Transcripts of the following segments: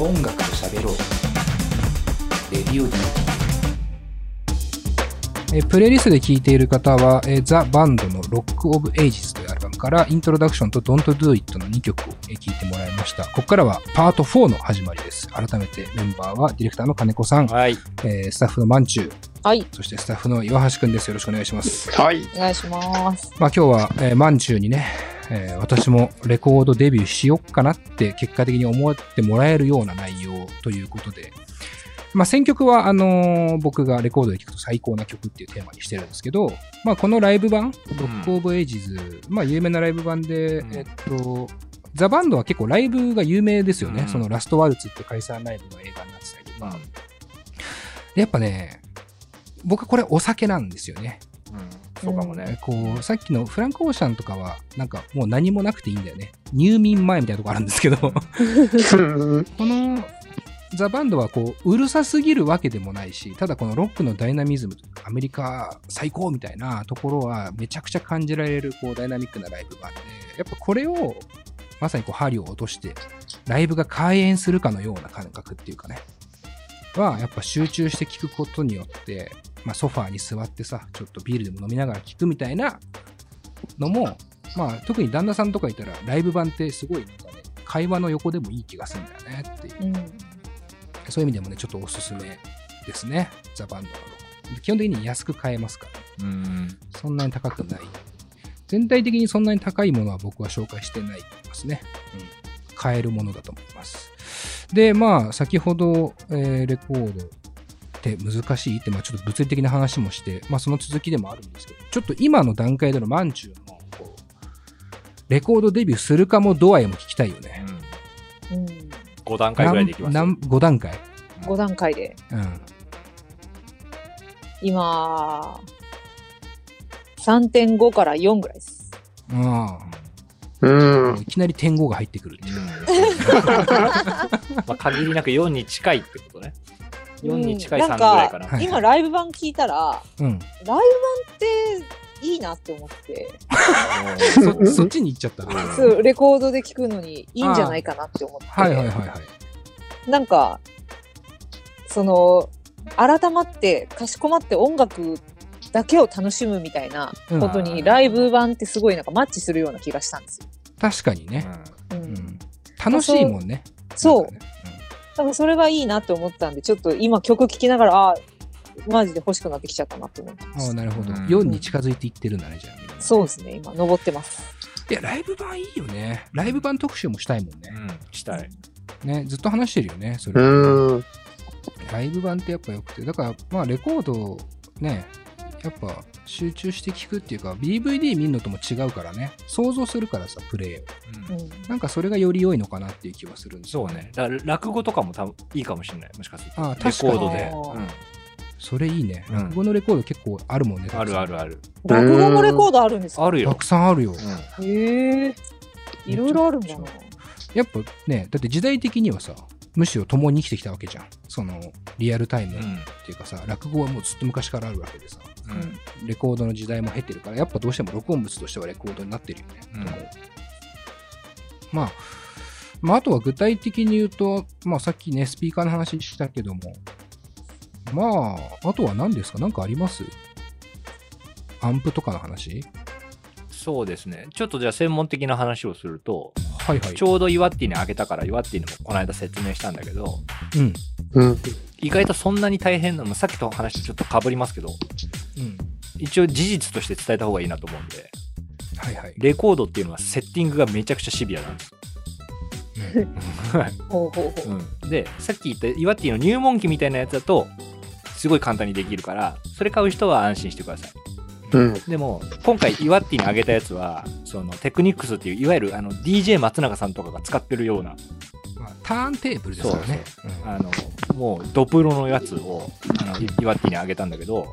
音楽と喋ろうレディオ DT えープレイリストで聴いている方は、えーザ・バンドの Rock of Ages というアルバムから、イントロダクションと Don't Do It の2曲をえー聴いてもらいました。ここからはパート4の始まりです。改めてメンバーはディレクターの金子さん、はい。えースタッフのまんちゅう、はい、そしてスタッフの岩橋くんです。よろしくお願いします。はい。お願いします。まあ今日は、えー、まんちゅうにね、えー私もレコードデビューしよっかなって結果的に思ってもらえるような内容ということで、まあ選曲はあのー僕がレコードで聴くと最高な曲っていうテーマにしてるんですけど、まあこのライブ版、 Rock of Ages、まあ有名なライブ版で、うんえっと、ザ・バンドは結構ライブが有名ですよね。うんそのラストワルツって解散ライブの映画になってたりとか。でやっぱね、僕はこれお酒なんですよね。そうかもね。こう、さっきのフランク・オーシャンとかは、なんかもう何もなくていいんだよね。入眠前みたいなとこあるんですけど、このザ・バンドはこう、うるさすぎるわけでもないし、ただこのロックのダイナミズムアメリカ最高みたいなところはめちゃくちゃ感じられるこうダイナミックなライブ版で、やっぱこれをまさにこう針を落として、ライブが開演するかのような感覚っていうかね、はやっぱ集中して聴くことによって、まあ、ソファーに座ってさ、ちょっとビールでも飲みながら聴くみたいなのも、まあ、特に旦那さんとかいたら、ライブ版ってすごいなんかね、会話の横でもいい気がするんだよねっていう。うん。そういう意味でもね、ちょっとおすすめですね。ザ・バンドの基本的に安く買えますから、うん。そんなに高くない。全体的にそんなに高いものは僕は紹介してないと思いますね。うん。買えるものだと思います。で、まあ、先ほど、えーレコードって難しいって、まあ、ちょっと物理的な話もして、まあ、その続きでもあるんですけど、ちょっと今の段階でのマンチューの、こう、レコードデビューするかも度合いも聞きたいよね。うん。5段階ぐらいでいきます。何何 ?5 段階。5段階で。うん。今、3.5から4ぐらいです。あうんあ。いきなり点5が入ってくるっていう。まあ、限りなく4に近いってことね。4に近い3うんなんぐらいかな。はい今、ライブ版聞いたら、うん。ライブ版っていいなって思って、そそっちに行っちゃった。は そう、レコードで聞くのにいいんじゃないかなって思って。いはいはいはい。なんか、その、改まって、かしこまって音楽だけを楽しむみたいなことうんに、ライブ版ってすごいなんかマッチするような気がしたんですよ。確かにね。う。うんん。楽しいもんね。そうねだからそれがいいなって思ったんで、ちょっと今曲聴きながら、ああ、マジで欲しくなってきちゃったなって思ってまああ、す。なるほど。うん4に近づいていってるんだね、じゃあ。そうですね、今、登ってます。いや、ライブ版いいよね。ライブ版特集もしたいもんね。うん。したい。ね、ずっと話してるよね、それ。うん。ライブ版ってやっぱ良くて。だから、まあ、レコード、ね、やっぱ集中して聞くっていうか、DVD 見るのとも違うからね。想像するからさ、プレイを。うんうん。なんかそれがより良いのかなっていう気はするんですよそうね。だから落語とかも多分いいかもしれない。もしかすると。レコああ確かにードで。うんそれいいね。うん落語のレコード結構あるもんね。あるあるある。る。落語もレコードあるんですか？たあるよ。くさんあるよ。うんへえ。いろいろあるんだな。やっぱね、だって時代的にはさ、むしろ共に生きてきたわけじゃん。その、リアルタイムっうんていうかさ、落語はもうずっと昔からあるわけでさ、うんレコードの時代も経ってるから、やっぱどうしても録音物としてはレコードになってるよね。うんまあ、まあ、あとは具体的に言うと、まあさっきね、スピーカーの話したけども、まあ、あとは何ですか？何かあります？アンプとかの話？そうですね。ちょっとじゃあ専門的な話をすると、はいはい。ちょうどイワッティにあげたから、イワッティにもこの間説明したんだけど、うん。うん。意外とそんなに大変なの、さっきと話とちょっと被りますけど、うん。一一応事実として伝えた方がいいなと思うんで、はいはい。レコードっていうのはセッティングがめちゃくちゃシビアなんです。はいほうほうほう。うんで、さっき言ったイワッティの入門機みたいなやつだと、すごい簡単にできるから、それ買う人は安心してください。うん。でも、今回イワッティにあげたやつは、そのテクニックスっていう、いわゆるあの DJ 松永さんとかが使ってるような、まあ、ターンテーブルですからね。うんあの、もうドプロのやつを、あの、イイワッティにあげたんだけど、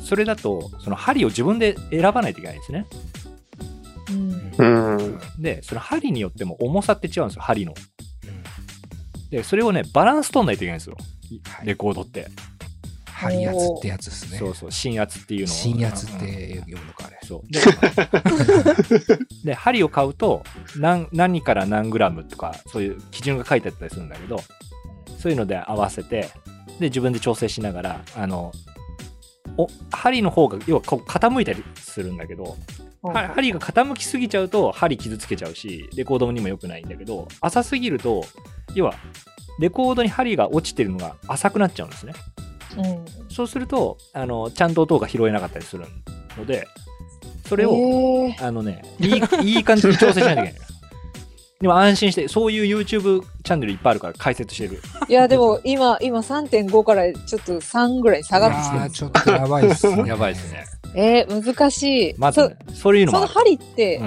それだと、その針を自分で選ばないといけないんですね。うんうん。で、その針によっても重さって違うんですよ、針の。で、それをね、バランス取んないといけないんですよ。いはいレコードって。針圧ってやつですね。そうそう、芯圧っていうのを。新圧っうんて読むのか、あれ。そう。で、で針を買うと何、何から何グラムとか、そういう基準が書いてあったりするんだけど、そういうので合わせてで自分で調整しながらあのお針の方が要はこう傾いたりするんだけどは針が傾きすぎちゃうと針傷つけちゃうしレコードにも良くないんだけど浅すぎると要はレコードに針が落ちてるのが浅くなっちゃうんですね。うん。そうするとあのちゃんと音が拾えなかったりするのでそれを、あのねいいいい感じに調整しないといけないでも安心してそういう YouTube チャンネルいっぱいあるから解説してる。いや、でも今、今3.5からちょっと3ぐらいに下がってきてるちょっとやばいっすね。やばいですね。えー、難しい。まず、ね、そういうのそその針って、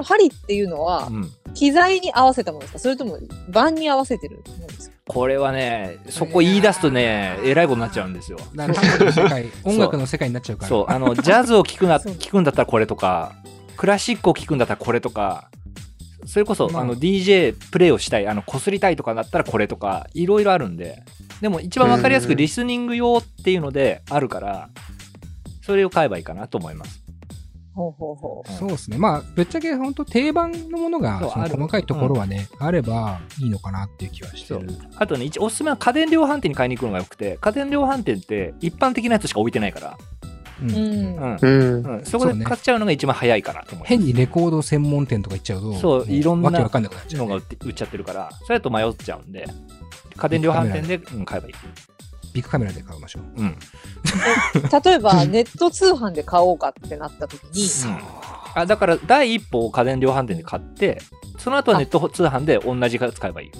う針っていうのはん、うん、機材に合わせたものですか？それとも盤に合わせてるものですか？これはねそこ言い出すとねえらいことになっちゃうんですよ。音楽の世界になっちゃうから。そうあのジャズを聴くな そう。聞くんだったらこれとかクラシックを聴くんだったらこれとかそれこそ、まあ。あの DJ プレイをしたいあのこすりたいとかだったらこれとかいろいろあるんで。でも一番わかりやすくうんリスニング用っていうのであるからそれを買えばいいかなと思います。ほうほうほう。そうですね。まあ、ぶっちゃけ本当定番のものが、細かいところはね、あればいいのかなっていう気はしてる。あとね一おすすめは家電量販店に買いに行くのがよくて家電量販店って一般的なやつしか置いてないから、うん。そこで買っちゃうのが一番早いかなと思います。変にレコード専門店とか行っちゃうと、そうもいろんなわかんなくなっちゃう。ね、のが売って売っちゃってるからそれだと迷っちゃうんで家電量販店で、うん、買えばいい、ビッグカメラで買いましょう。うん。例えば、ネット通販で買おうかってなった時に、あだから第一歩を家電量販店で買ってその後はネット通販で同じやつ買えばいい。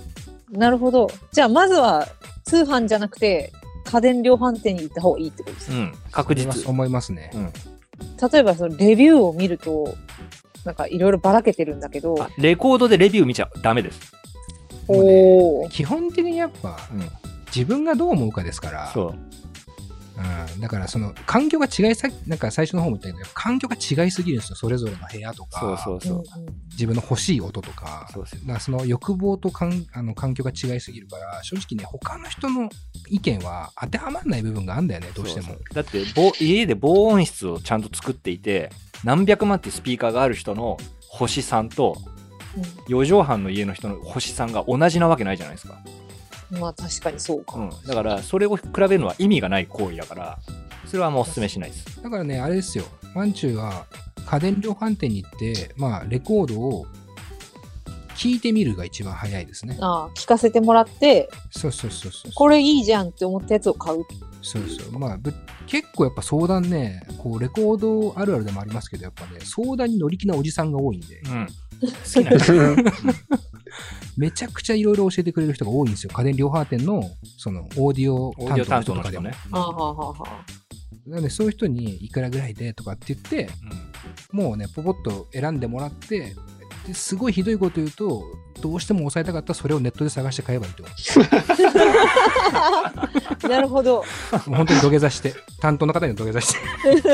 なるほど。じゃあ、まずは通販じゃなくて、家電量販店に行った方がいいってことですね。うん。確実。思いますね。うん。例えば、そのレビューを見ると、なんかいろいろばらけてるんだけど、あレコードでレビュー見ちゃダメです、おー。基本的にやっぱ、うん、自分がどう思うかですから、そううん、だからその環境が違いさ、なんか最初の方も言ったけど、環境が違いすぎるんですよ。それぞれの部屋とか、そうそうそう、自分の欲しい音とか、そうだからその欲望とかんあの環境が違いすぎるから、正直ね、他の人の意見は当てはまらない部分があるんだよね、どうしても。そうそう。だってぼ家で防音室をちゃんと作っていて何百万っていうスピーカーがある人の星3と4畳半の家の人の星3が同じなわけないじゃないですか、うんまあ確かにそうか。うん、だからそれを比べるのは意味がない行為だからそれはもうお勧めしないですだからね、あれですよ、ワンチューは家電量販店に行って、まあ、レコードを聞いてみるが一番早いですね。ああ、聞かせてもらって、そうそうそうそう。これいいじゃんって思ったやつを買う。そうそう。まあ、ぶ結構やっぱ相談ね、こう、レコードあるあるでもありますけど、やっぱね、相談に乗り気なおじさんが多いんで、うん好きな人めちゃくちゃいろいろ教えてくれる人が多いんですよ。家電量販店の、その、オーディオオーディオ担担当の人とかでも。ね、はあ、はあはあはあ、なので、そういう人にいくらぐらいでとかって言って、もうね、ポポッと選んでもらって、ですごいひどいこと言うと、どうしても抑えたかったらそれをネットで探して買えばいいと思なるほど。本当に土下座して、担当の方に土下座して、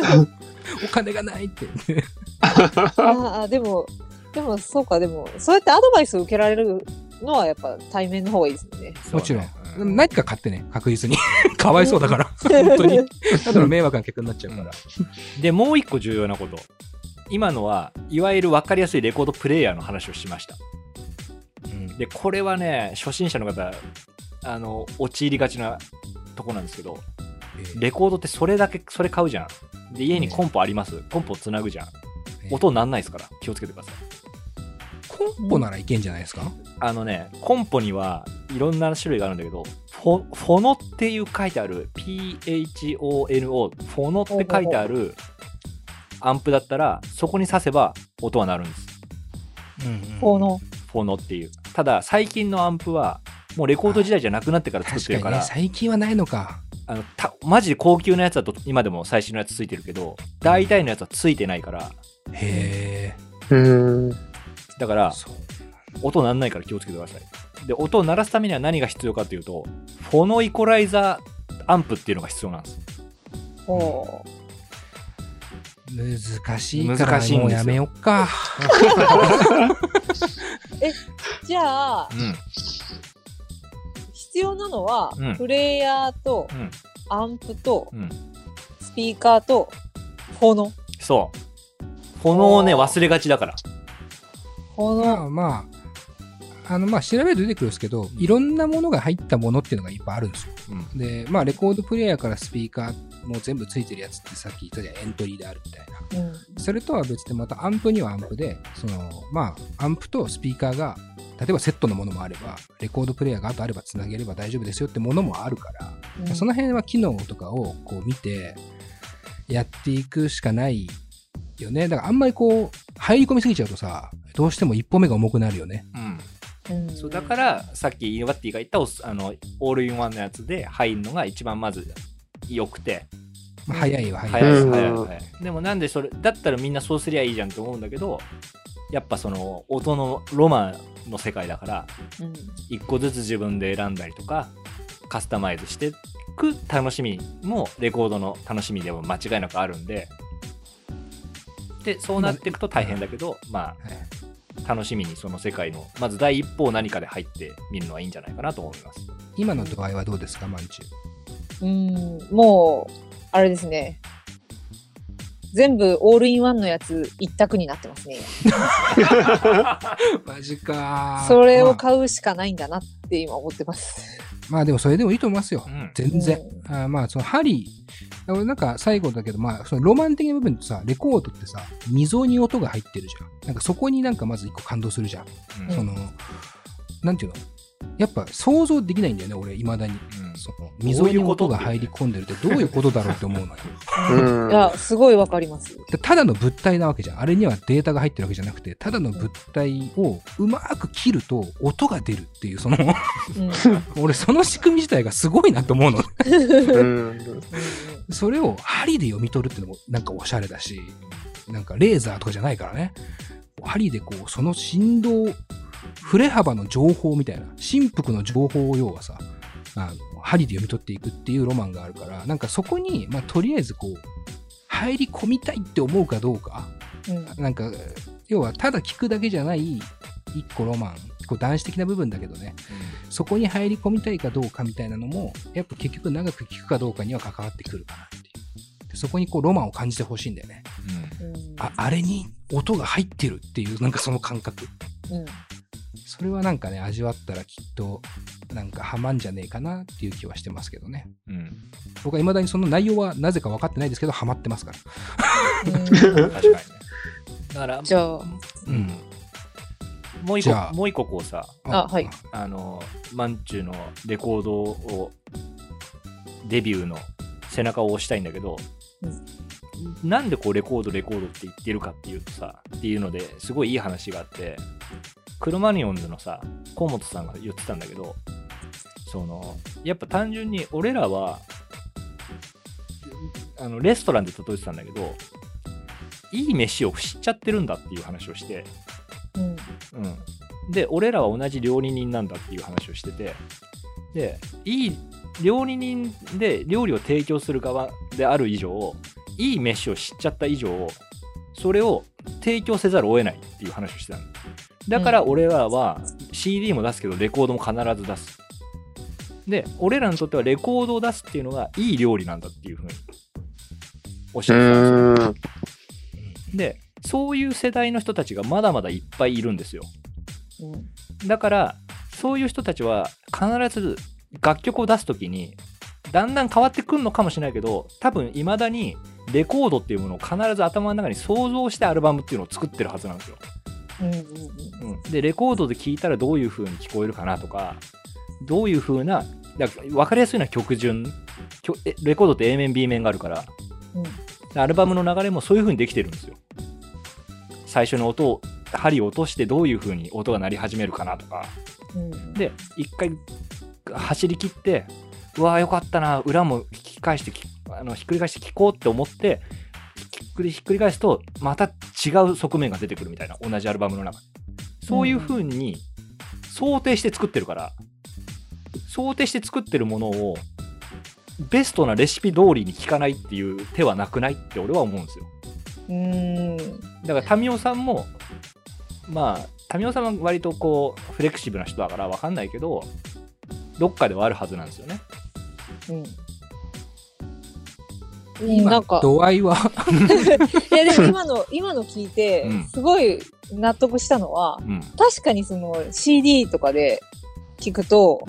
お金がないって言って。ああ、でも、でもそうか、でも、そうやってアドバイスを受けられるのはやっぱ対面の方がいいですね。もちろん。うん。何か買ってね、確実に。かわいそうだから。本当に。ただの迷惑な客になっちゃうから。でもう一個重要なこと。今のはいわゆる分かりやすいレコードプレイヤーの話をしました。うん。でこれはね初心者の方あの陥りがちなとこなんですけどえーレコードってそれだけそれ買うじゃん。で家にコンポあります、コンポつなぐじゃん。えー音なんないですから。気をつけてくださいコンポならいけんじゃないですか、あのねコンポにはいろんな種類があるんだけどフォフォノっていう書いてある PHONO フォノって書いてあるアンプだったらそこに挿せば音は鳴るんです。うんうん。この、フォノっていう。ただ最近のアンプはもうレコード時代じゃなくなってから作ってるから確かにね、最近はないのか。あのたマジで高級なやつだと今でも最新のやつついてるけど大体のやつはついてないから。へうん。だから。音鳴んないから気をつけてください。で音を鳴らすためには何が必要かというとフォノイコライザーアンプっていうのが必要なんです。ほ難しいから難しいもうやめよっか。う。じゃあ、うん。必要なのは、うん。プレイヤーとうん。アンプとうん。スピーカーとフォノ？そう。フォノをね忘れがちだからフォノ。まあまあの、まあ、調べると出てくるんですけど、いろんなものが入ったものっていうのがいっぱいあるんですよ。うんで、まあ、レコードプレイヤーからスピーカーも全部ついてるやつってさっき言ったじゃん、エントリーであるみたいな。うんそれとは別でまたアンプにはアンプで、その、まあ、アンプとスピーカーが、例えばセットのものもあれば、レコードプレイヤーがあとあればつなげれば大丈夫ですよってものもあるから、うんその辺は機能とかをこう見て、やっていくしかないよね。だからあんまりこう、入り込みすぎちゃうとさ、どうしても一歩目が重くなるよね。うんうんそうだからさっきイノバッティが言ったおあのオールインワンのやつで入るのが一番まず良くてまあ、早いは早い。早い早い早いでもなんでそれだったらみんなそうすりゃいいじゃんと思うんだけどやっぱその音のロマンの世界だからうん一個ずつ自分で選んだりとかカスタマイズしていく楽しみもレコードの楽しみでも間違いなくあるんででそうなっていくと大変だけどまはい。あ楽しみにその世界のまず第一歩を何かで入ってみるのはいいんじゃないかなと思います。今の場合はどうですか、マンチュうんもうあれですね。全部オールインワンのやつ一択になってますね。マジかそれをまあ、買うしかないんだなって今思ってますまあでもそれでもいいと思いますよう。ん全然。あーまあ、その針、俺なんか最後だけど、まあ、そのロマン的な部分ってさ、レコードってさ、溝に音が入ってるじゃん。なんかそこになんかまず一個感動するじゃん。うんその、なんていうの？やっぱ想像できないんだよね、俺、未だに。うんその溝に音が入り込んでるってどういうことだろうって思うのよ。うんいやすごいわかりますでただの物体なわけじゃん。あれにはデータが入ってるわけじゃなくて、ただの物体をうまく切ると音が出るっていう、その、うん 俺その仕組み自体がすごいなと思うの。うんそれを針で読み取るってのもなんかおしゃれだし、なんかレーザーとかじゃないからね。針でこう、その振動、振れ幅の情報みたいな、振幅の情報を要はさ、あの針で読み取っていくっていうロマンがあるから、なんかそこに、まあ、とりあえずこう、入り込みたいって思うかどうか、うんなんか、要はただ聞くだけじゃない一個ロマン、こう男子的な部分だけどね、そこに入り込みたいかどうかみたいなのも、やっぱ結局長く聞くかどうかには関わってくるかなっていう。でそこにこうロマンを感じてほしいんだよね。うんあ、あれに音が入ってるっていう、なんかその感覚。うんそれはなんかね、味わったらきっと、なんかハマんじゃねえかなっていう気はしてますけどね。うんうん僕は未だにその内容はなぜか分かってないですけど、ハマってますから。うん確かにね。だから、じゃあうん。もう一個、もう一個こうさ、あはいあの、マンチュのレコードを、デビューの背中を押したいんだけど、なんでこうレコードレコードって言ってるかっていうとさ、っていうのですごいいい話があって、クロマニオンズのさ、河本さんが言ってたんだけど、その、やっぱ単純に俺らは、あのレストランで例えてたんだけど、いい飯を知っちゃってるんだっていう話をして、うん。うん、で俺らは同じ料理人なんだっていう話をしててでいい料理人で料理を提供する側である以上いい飯を知っちゃった以上それを提供せざるを得ないっていう話をしてたの。だから俺らは CD も出すけどレコードも必ず出す。で俺らにとってはレコードを出すっていうのがいい料理なんだっていうふうにおっしゃってたんですよ。でそういう世代の人たちがまだまだいっぱいいるんですよ。うん。だからそういう人たちは必ず楽曲を出す時にだんだん変わってくるのかもしれないけど多分いまだにレコードっていうものを必ず頭の中に想像してアルバムっていうのを作ってるはずなんですよ。うんうんうん、でレコードで聴いたらどういう風に聞こえるかなとかどういう風なだから分かりやすいのは曲順。レコードって A 面 B 面があるから。うん。でアルバムの流れもそういう風にできてるんですよ。最初の音を針を落としてどういう風に音が鳴り始めるかなとか。うんで一回走り切ってうわーよかったな裏も引き返してきあのひっくり返して聞こうって思ってくりひっくり返すとまた違う側面が出てくるみたいな同じアルバムの中に。そういう風に想定して作ってるから想定して作ってるものをベストなレシピ通りに聞かないっていう手はなくないって俺は思うんですよ。うん。だから民生さんもまあ民生さんは割とこうフレキシブルな人だから分かんないけどどっかではあるはずなんですよね。うん今。なんか、度合いは、いやでも 今の、今の聞いてうん、すごい納得したのは、うん。確かにその CD とかで聞くと、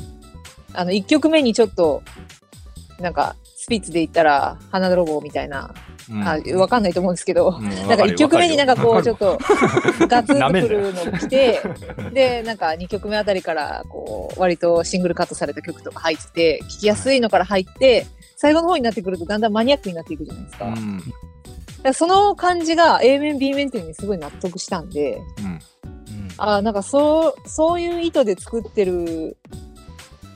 あの、1曲目にちょっと、なんか、スピッツで言ったら、花泥棒みたいな、うん。あ、わかんないと思うんですけど、うんなんか1曲目になんかこう、ちょっと、ガツンとくるの来て、で、なんか2曲目あたりから、こう、割とシングルカットされた曲とか入って、聴きやすいのから入って、最後の方になってくるとだんだんマニアックになっていくじゃないですか。だかうん。らその感じが A 面 B 面っていうのにすごい納得したんで、うん。あなんかそう、そういう意図で作ってる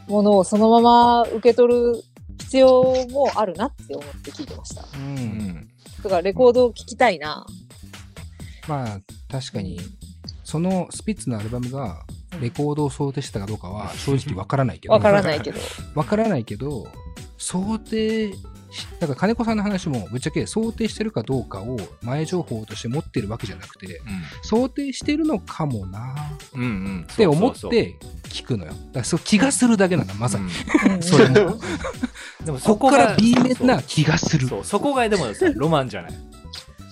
ものをそのまま受け取る必要もあるなって思って聞いてました。うんうん。だからレコードを聴きたいな。まあ、確かに、そのスピッツのアルバムが、レコードを想定したかどうかは正直わからないけど。わからないけど。わからないけど、想定し、だから金子さんの話もぶっちゃけ想定してるかどうかを前情報として持ってるわけじゃなくて、想定してるのかもなうん。うん。うん。って思って聞くのよ。だからそう気がするだけなの、まさに。うんうんそれも。でもそこから B 面な気がする。そう、そこがでもさ、ロマンじゃない。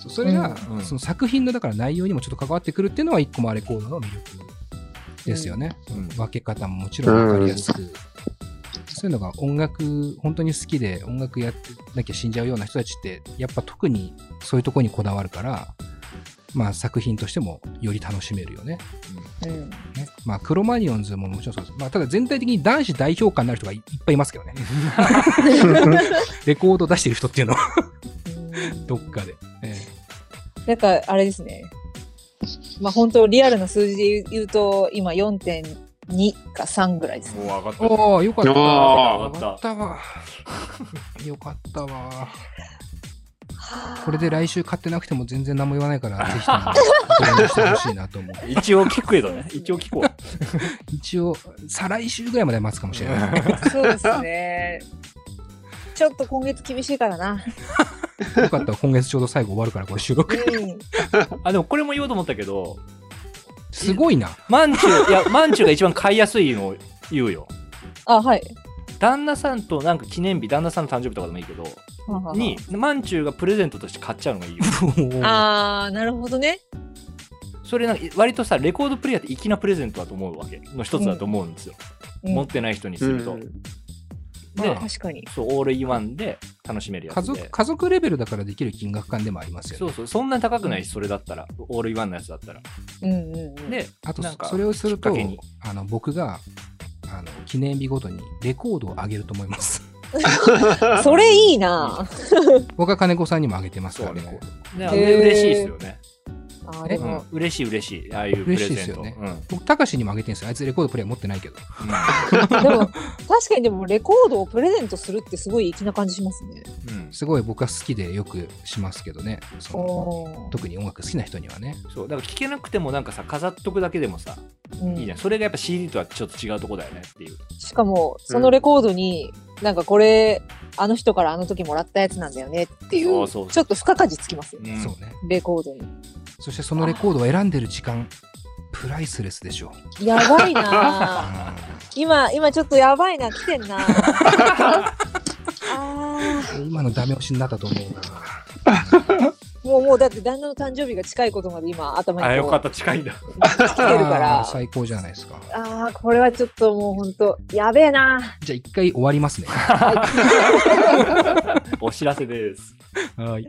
それが、うんその作品のだから内容にもちょっと関わってくるっていうのは一個もあレコードの魅力ですよね。うん分け方ももちろん分かりやすく。そういうのが音楽、本当に好きで音楽やってなきゃ死んじゃうような人たちって、やっぱ特にそういうところにこだわるから、まあ作品としてもより楽しめるよね。うん。ねまあクロマニオンズももちろんそうです。まあただ全体的に男子代表感になる人がいいっぱいいますけどね。レコード出してる人っていうのはうんどっかで。えなんか、あれですね。まあ本当リアルな数字で言うと、今4.2か3ぐらいですね。もう分かえおー、よかった。あーよかったわ。よかったわ。これで来週買ってなくても全然何も言わないから、ぜひともしてほしいなと思う。一応聞くけどね。一応聞こう。一応、再来週ぐらいまで待つかもしれない。そうですね。ちょっと今月厳しいからな。よかったら今月ちょうど最後終わるから、これ収録。うん。あ、でもこれも言おうと思ったけど、すごいな。まんちゅう、いや、まんちゅうが一番買いやすいのを言うよ。あ、はい。旦那さんとなんか記念日、旦那さんの誕生日とかでもいいけど、はははに、まんちゅうがプレゼントとして買っちゃうのがいいよ。あー、なるほどね。それなんか割とさ、レコードプレイヤーって粋なプレゼントだと思うわけ。の一つだと思うんですよ。うん持ってない人にすると。うんで、確かに。そう、オールインワンで楽しめるやつで。家族、家族レベルだからできる金額感でもありますよね。そうそう、そんなに高くないし、それだったら、オールインワンのやつだったら。うんうんうん。で、あとそれをするとあの、僕が、あの、記念日ごとにレコードをあげると思います。それいいな僕は金子さんにもあげてますから。ねへー嬉しいですよね。あでも、嬉しい嬉しい。ああいうプレゼント。嬉しいですよねうん僕、たかしにもあげてるんですよ。あいつレコードプレイヤー持ってないけど。でも、確かにでもレコードをプレゼントするってすごい粋な感じしますね。うんうんすごい僕は好きでよくしますけどね。そのおー特に音楽好きな人にはね。そう、だから聞けなくてもなんかさ、飾っとくだけでもさ、うんいいじゃん。それがやっぱ CD とはちょっと違うとこだよねっていう。しかも、そのレコードに、なんかこれ、あの人からあの時もらったやつなんだよねっていう、そうそうそうちょっと付加価値つきますよね。うんそうね。レコードに。そしてそのレコードを選んでる時間、プライスレスでしょう。やばいなぁ 今、今ちょっとやばいな、来てんなぁあうん今のダメ押しになったと思うな。ーもう、もうだって旦那の誕生日が近いことまで今頭にあ、よかった、近いんだ。来てるから。最高じゃないですか。ああ、これはちょっともうほんと、やべえなじゃあ一回終わりますね。お知らせです。はい。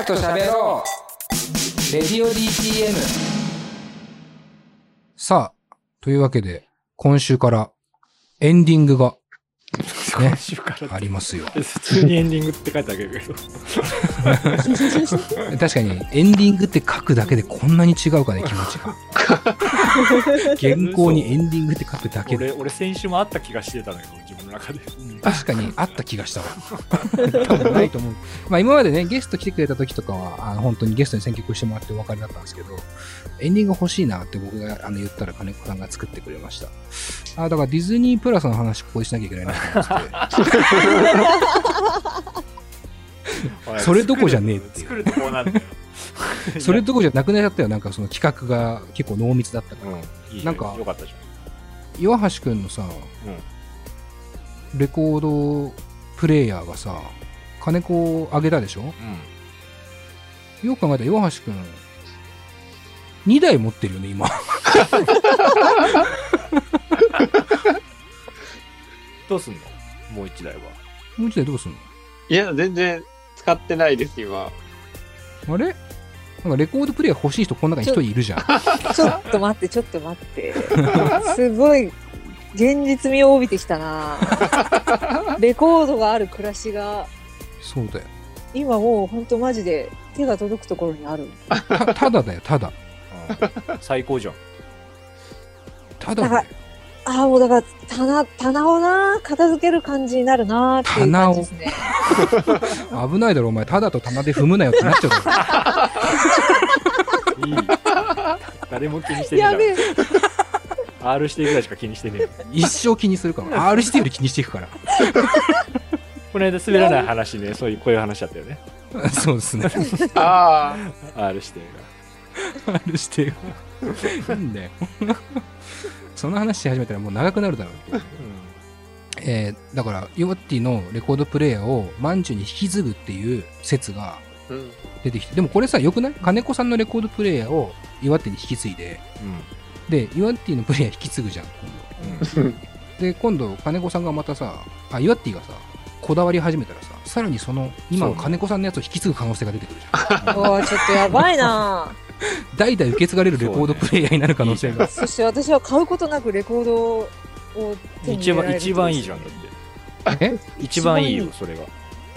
音楽と喋ろう。レディオ DTM さあ、というわけで、今週からエンディングがね今週からありますよ。普通にエンディングって書いてあるけど。確かに、エンディングって書くだけでこんなに違うかね、気持ちが。原稿にエンディングって書くだけで。俺、俺先週もあった気がしてたのよ、自分の中で。確かにあった気がしたわ。多分ないと思う。まあ今までね、ゲスト来てくれた時とかは、あの本当にゲストに選曲してもらってお別れだったんですけど、エンディング欲しいなって僕があの言ったら金子さんが作ってくれました。あだからディズニープラスの話ここでしなきゃいけないなと思って、それどこじゃねえっていう。それどこじゃなくなっちゃったよ。なんかその企画が結構濃密だったから。うん、いいなんかよかったじ岩橋くんのさ。レコードプレイヤーがさ、金子をあげたでしょ？よく考えたら岩橋くん、2台持ってるよね、今。どうすんの？もう一台は。もう1台どうすんの？いや、全然使ってないです、今。あれ？なんかレコードプレイヤー欲しい人この中に一人いるじゃん。ちょっと待って、ちょっと待って。すごい、現実味を帯びてきたな レコードがある暮らしが、そうだよ。今もうほんとマジで手が届くところにある。たただだよ、ただ。うん、最高じゃん。ただだよ。ああ、もうだから、棚、棚をな、片付ける感じになるなっていう感じですね。危ないだろ、お前。ただと棚で踏むなよってなっちゃう。いい。誰も気にしてねえやべえ。R してぐらいしか気にしてねえ。一生気にするから。R してより気にしていくから。この間滑らない話ね、そういう、こういう話だったよね。そうですね。あ R 指定 R してよ。いいんだよ。その話し始めたらもう長くなるだろう。が。えーだから、ヨワッティのレコードプレイヤーをマンチュに引き継ぐっていう説があ。うん。出てきて、でもこれさ、よくない？金子さんのレコードプレイヤーをヨワッティに引き継いで、うん。で、ヨワッティのプレイヤー引き継ぐじゃん、今度。で、今度、金子さんがまたさ、あ、ヨワッティがさ、こだわり始めたらさ、さらにその、今のそうね金子さんのやつを引き継ぐ可能性が出てくるじゃん。おーちょっとやばいな 代々受け継がれるレコードプレイヤーになる可能性が。そして私は買うことなくレコードを手に入一番、れられる一番いいじゃん、だって。え？一番いいよ一、それが。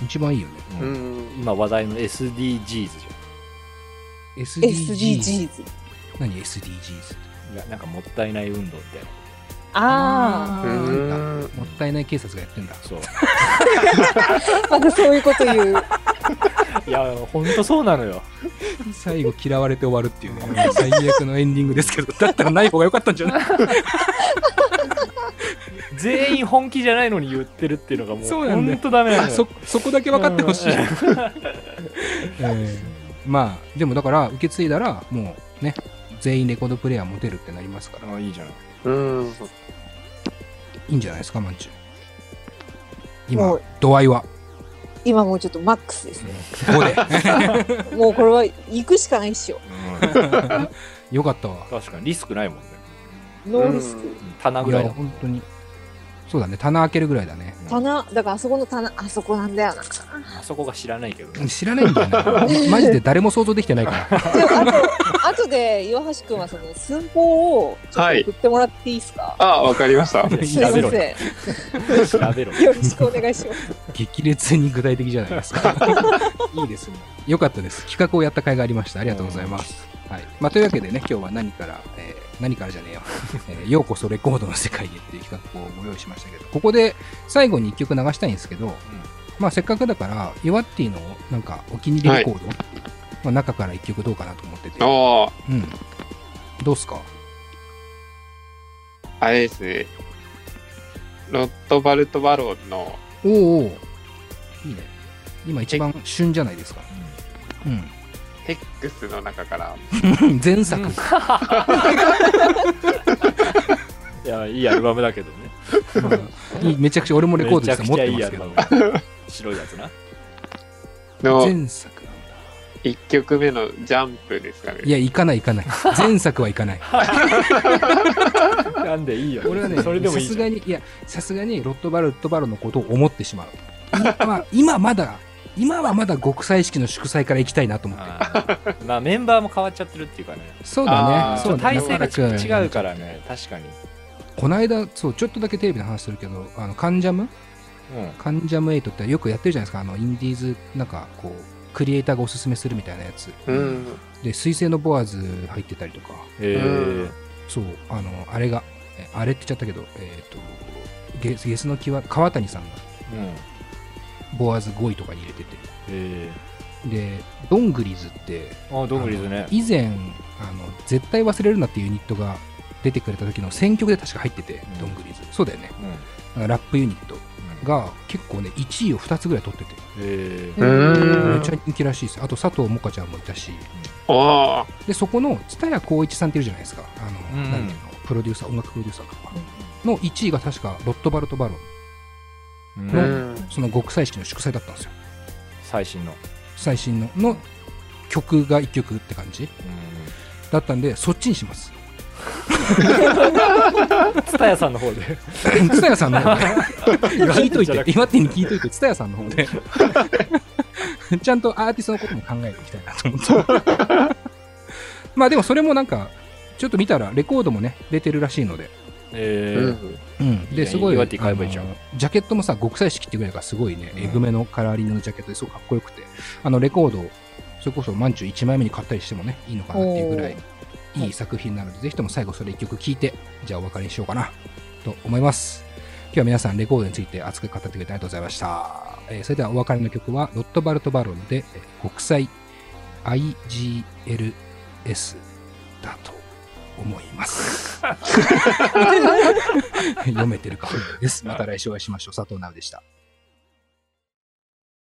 一番いいよね。ううんん。今話題の SDGs じ SDGs。SDGs。何？SDGs? ゃん。いや、なんかもったいない運動みたいな。あうーん。もったいない警察がやってんだ。そう。あ、またそういうこと言う。いや、ほんとそうなのよ。最後嫌われて終わるっていうね、最悪のエンディングですけど、だったらない方が良かったんじゃない？全員本気じゃないのに言ってるっていうのがもう、そうなんだよほんとダメなのよ。そ、そこだけ分かってほしい。まあ、でもだから、受け継いだら、もうね、全員レコードプレイヤー持てるってなりますから、あいいじゃん。うん。いいんじゃないですか、マンチュ。今もう、度合いは？今もうちょっとマックスですね。5で。もうこれは行くしかないっしょ。うん、よかったわ。確かにリスクないもんね。ノーリスク。棚ぐらいだ。本当に。そうだね、棚開けるぐらいだね。棚、だからあそこの棚、あそこなんだよな。あそこが知らないけどね。知らないんだよな。マジで誰も想像できてないから。でもあと、あとで岩橋くんはその寸法をちょっと送ってもらっていいですか、あ、わかりました。すいません。調べろよ調べろ。ろしくお願いします。激烈に具体的じゃないですか。いいですね。よかったです。企画をやった甲斐がありました。ありがとうございます。はい。まあ、というわけでね、今日は何から、えー何からじゃねえよ。えーようこそレコードの世界へっていう企画をご用意しましたけど、ここで最後に一曲流したいんですけど、まあ、せっかくだから、ヨワッティのなんかお気に入りレコード、まあ、中から一曲どうかなと思ってて。おー、うん。どうっすか？あれですね。ロットバルト・バロンの、おおいいね。今一番旬じゃないですか。うん。テックスの中から、前作。いや、いいアルバムだけどね。うんいいめちゃくちゃ俺もレコードです持ってますけど。白いやつな。の前作なんだ。1曲目のジャンプですかね。いや、行かない行かない。前作は行かない。なんでいいよ。俺はね、それでもいいじゃん。さすがに、いや、さすがにロットバルトバロのことを思ってしまう。まあ、今まだ、今はまだ極彩式の祝祭から行きたいなと思って。あー まあメンバーも変わっちゃってるっていうかね。そうだね。そう。体制が違うからね、確かに。この間、そう、ちょっとだけテレビで話するけど、あの、カンジャム？うん。カンジャムエイトってよくやってるじゃないですか。あの、インディーズ、なんか、こう、クリエイターがおすすめするみたいなやつ。うん。で、水星のボアーズ入ってたりとか、えーそう、あの、あれが、えあれって言っちゃったけど、えっ、と、ゲスゲスの際、川谷さんがうんボアーズ5位とかに入れてて、えで、ドングリズって、ー、あドングリーズね以前あの、絶対忘れるなっていうユニットが出てくれた時の選曲で確か入ってて、んドングリズ。そうだよね。うんラップユニットが結構ね、1位を2つぐらい取ってて、えうーんめっちゃ人気らしいです。あと、佐藤萌歌ちゃんもいたし、ああ。で、そこの蔦谷光一さんっているじゃないですか。あの、うんなんていうの、プロデューサー、音楽プロデューサーとか。の1位が確か、ロットバルト・バロン。ううんん。その極彩式の祝祭だったんですよ。最新の最新の、の曲が1曲って感じだったんで、そっちにします。ツタヤさんの方で蔦谷さんの方で。聞いといて、岩手に聞いといて、蔦谷さんの方で。ちゃんとアーティストのことも考えていきたいなと思って。まあでもそれもなんか、ちょっと見たらレコードもね、出てるらしいので。えーうん。で、すごい、ジャケットもさ、極彩式ってぐらいがすごいね、うんえぐめのカラーリングのジャケットですごくかっこよくて、あの、レコード、それこそマンチュ1枚目に買ったりしてもね、いいのかなっていうぐらい、いい作品なので、ぜひとも最後それ1曲聴いて、じゃあお別れにしようかな、と思います。今日は皆さんレコードについて熱く語ってくれてありがとうございました。えーそれではお別れの曲は、ロットバルト・バロンで、えー国際 IGLS だと思います。読めてるかです。また来週お会いしましょう。佐藤直でした。